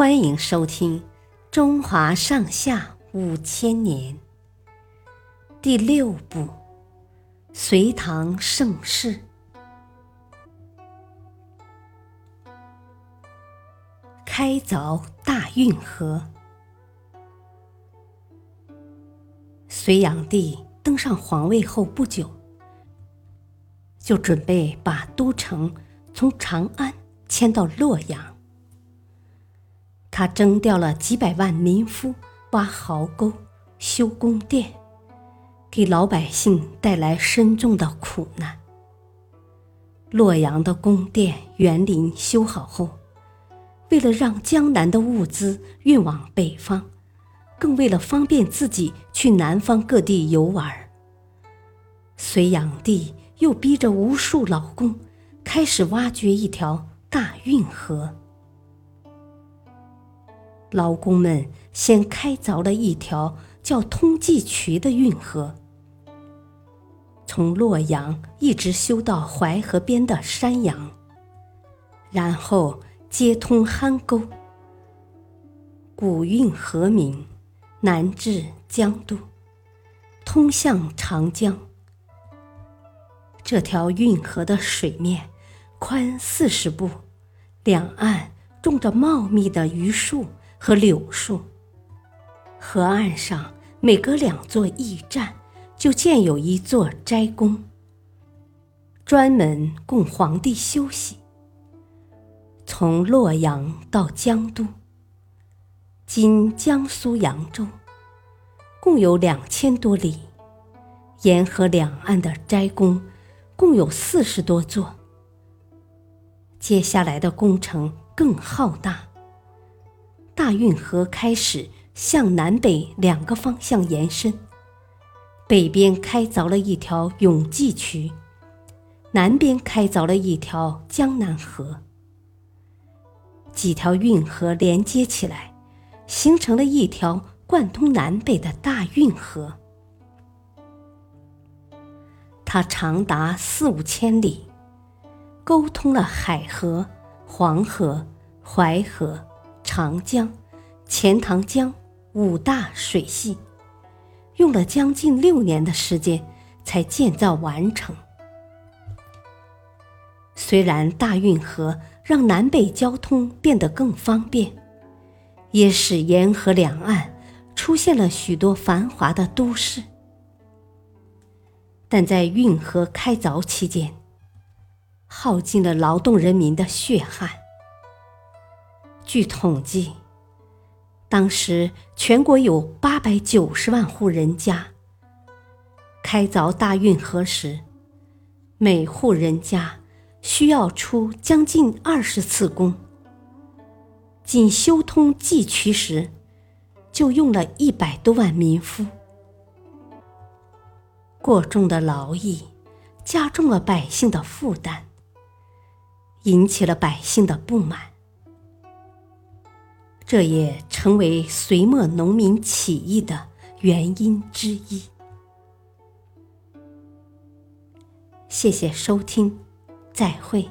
欢迎收听《中华上下五千年》第六部《隋唐盛世》，开凿大运河。隋炀帝登上皇位后不久，就准备把都城从长安迁到洛阳。他征调了几百万民夫挖壕沟、修宫殿，给老百姓带来深重的苦难。洛阳的宫殿园林修好后，为了让江南的物资运往北方，更为了方便自己去南方各地游玩，隋炀帝又逼着无数劳工开始挖掘一条大运河。劳工们先开凿了一条叫通济渠的运河，从洛阳一直修到淮河边的山阳，然后接通酣沟，古运河名，南至江都，通向长江。这条运河的水面宽四十步，两岸种着茂密的榆树。和柳树，河岸上每隔两座驿站就建有一座斋宫，专门供皇帝休息。从洛阳到江都（今江苏扬州），共有两千多里，沿河两岸的斋宫共有四十多座。接下来的工程更浩大。大运河开始向南北两个方向延伸，北边开凿了一条永济渠，南边开凿了一条江南河。几条运河连接起来，形成了一条贯通南北的大运河。它长达四五千里，沟通了海河、黄河、淮河。长江、钱塘江五大水系，用了将近六年的时间才建造完成。虽然大运河让南北交通变得更方便，也使沿河两岸出现了许多繁华的都市，但在运河开凿期间，耗尽了劳动人民的血汗。据统计，当时全国有八百九十万户人家。开凿大运河时，每户人家需要出将近二十次工。仅修通济渠时，就用了一百多万民夫。过重的劳役加重了百姓的负担，引起了百姓的不满。这也成为隋末农民起义的原因之一。谢谢收听，再会。